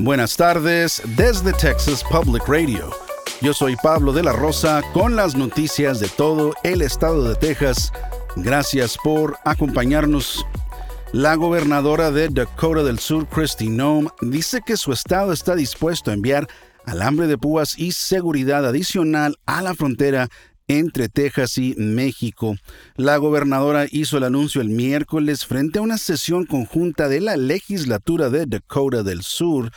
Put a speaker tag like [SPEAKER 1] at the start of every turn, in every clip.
[SPEAKER 1] Buenas tardes desde Texas Public Radio. Yo soy Pablo de la Rosa con las noticias de todo el estado de Texas. Gracias por acompañarnos. La gobernadora de Dakota del Sur, Christy Nome, dice que su estado está dispuesto a enviar alambre de púas y seguridad adicional a la frontera entre Texas y México. La gobernadora hizo el anuncio el miércoles frente a una sesión conjunta de la legislatura de Dakota del Sur.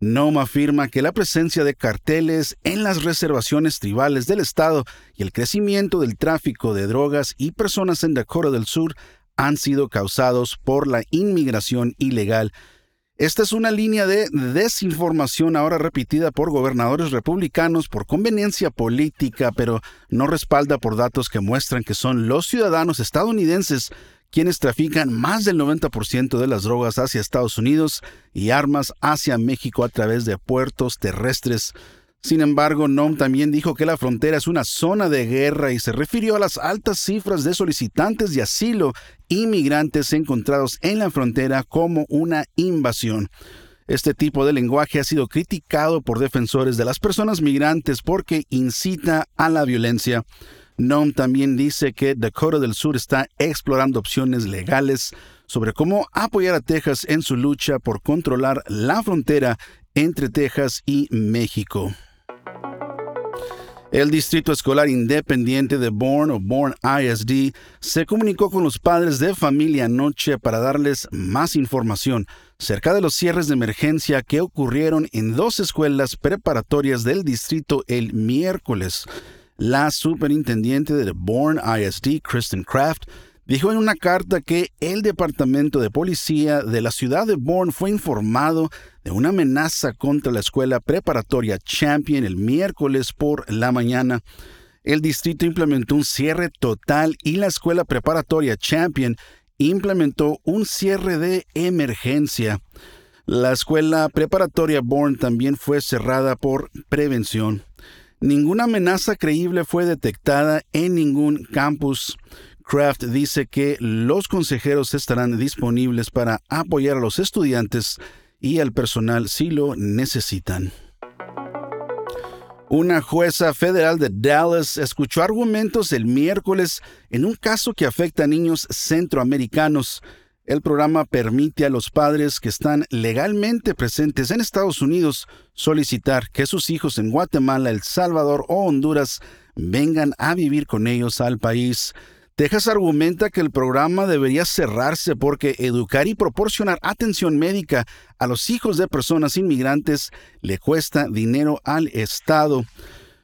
[SPEAKER 1] Nome afirma que la presencia de carteles en las reservaciones tribales del estado y el crecimiento del tráfico de drogas y personas en Dakota del Sur han sido causados por la inmigración ilegal esta es una línea de desinformación ahora repetida por gobernadores republicanos por conveniencia política, pero no respalda por datos que muestran que son los ciudadanos estadounidenses quienes trafican más del 90% de las drogas hacia Estados Unidos y armas hacia México a través de puertos terrestres. Sin embargo, Noam también dijo que la frontera es una zona de guerra y se refirió a las altas cifras de solicitantes de asilo inmigrantes encontrados en la frontera como una invasión. Este tipo de lenguaje ha sido criticado por defensores de las personas migrantes porque incita a la violencia. Noam también dice que Dakota del Sur está explorando opciones legales sobre cómo apoyar a Texas en su lucha por controlar la frontera entre Texas y México. El Distrito Escolar Independiente de Bourne o Bourne ISD se comunicó con los padres de familia anoche para darles más información cerca de los cierres de emergencia que ocurrieron en dos escuelas preparatorias del distrito el miércoles. La superintendente de Bourne ISD, Kristen Kraft, dijo en una carta que el Departamento de Policía de la ciudad de Bourne fue informado de una amenaza contra la escuela preparatoria Champion el miércoles por la mañana. El distrito implementó un cierre total y la escuela preparatoria Champion implementó un cierre de emergencia. La escuela preparatoria Bourne también fue cerrada por prevención. Ninguna amenaza creíble fue detectada en ningún campus. Kraft dice que los consejeros estarán disponibles para apoyar a los estudiantes y al personal si lo necesitan. Una jueza federal de Dallas escuchó argumentos el miércoles en un caso que afecta a niños centroamericanos. El programa permite a los padres que están legalmente presentes en Estados Unidos solicitar que sus hijos en Guatemala, El Salvador o Honduras vengan a vivir con ellos al país. Texas argumenta que el programa debería cerrarse porque educar y proporcionar atención médica a los hijos de personas inmigrantes le cuesta dinero al Estado.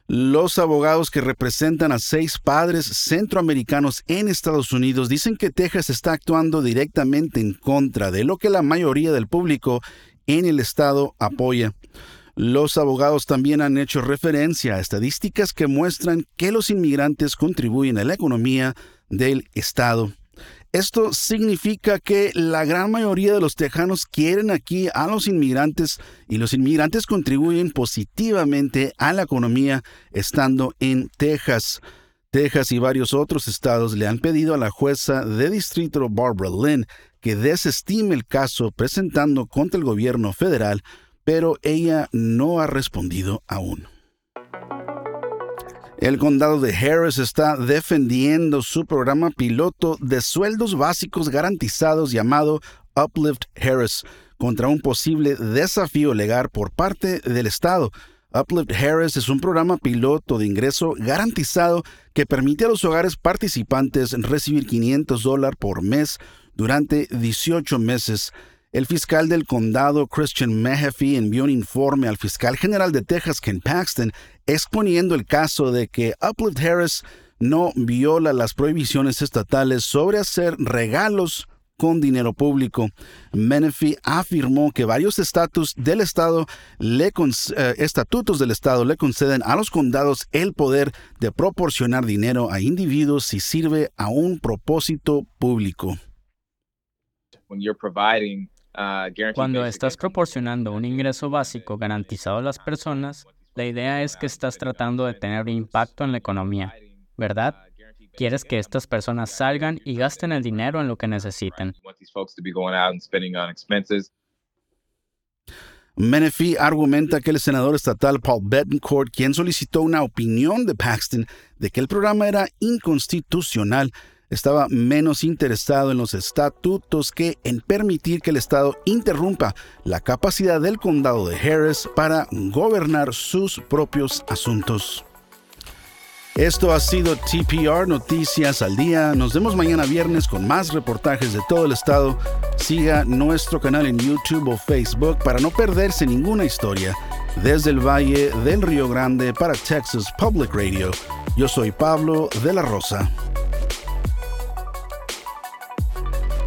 [SPEAKER 1] Los abogados que representan a seis padres centroamericanos en Estados Unidos dicen que Texas está actuando directamente en contra de lo que la mayoría del público en el estado apoya. Los abogados también han hecho referencia a estadísticas que muestran que los inmigrantes contribuyen a la economía del Estado. Esto significa que la gran mayoría de los tejanos quieren aquí a los inmigrantes y los inmigrantes contribuyen positivamente a la economía estando en Texas. Texas y varios otros estados le han pedido a la jueza de distrito Barbara Lynn que desestime el caso presentando contra el gobierno federal, pero ella no ha respondido aún. El condado de Harris está defendiendo su programa piloto de sueldos básicos garantizados llamado Uplift Harris contra un posible desafío legal por parte del Estado. Uplift Harris es un programa piloto de ingreso garantizado que permite a los hogares participantes recibir 500 dólares por mes durante 18 meses. El fiscal del condado, Christian Mahaffey, envió un informe al fiscal general de Texas, Ken Paxton, exponiendo el caso de que Uplift Harris no viola las prohibiciones estatales sobre hacer regalos con dinero público. Menefee afirmó que varios estatus del estado le eh, estatutos del estado le conceden a los condados el poder de proporcionar dinero a individuos si sirve a un propósito público.
[SPEAKER 2] Ah, Cuando estás proporcionando un ingreso básico garantizado a las personas, la idea es que estás tratando de tener un impacto en la economía, ¿verdad? Quieres que estas personas salgan y gasten el dinero en lo que necesiten.
[SPEAKER 1] Menefee argumenta que el senador estatal Paul Bettencourt, quien solicitó una opinión de Paxton de que el programa era inconstitucional, estaba menos interesado en los estatutos que en permitir que el Estado interrumpa la capacidad del condado de Harris para gobernar sus propios asuntos. Esto ha sido TPR Noticias al Día. Nos vemos mañana viernes con más reportajes de todo el estado. Siga nuestro canal en YouTube o Facebook para no perderse ninguna historia. Desde el Valle del Río Grande para Texas Public Radio, yo soy Pablo de la Rosa.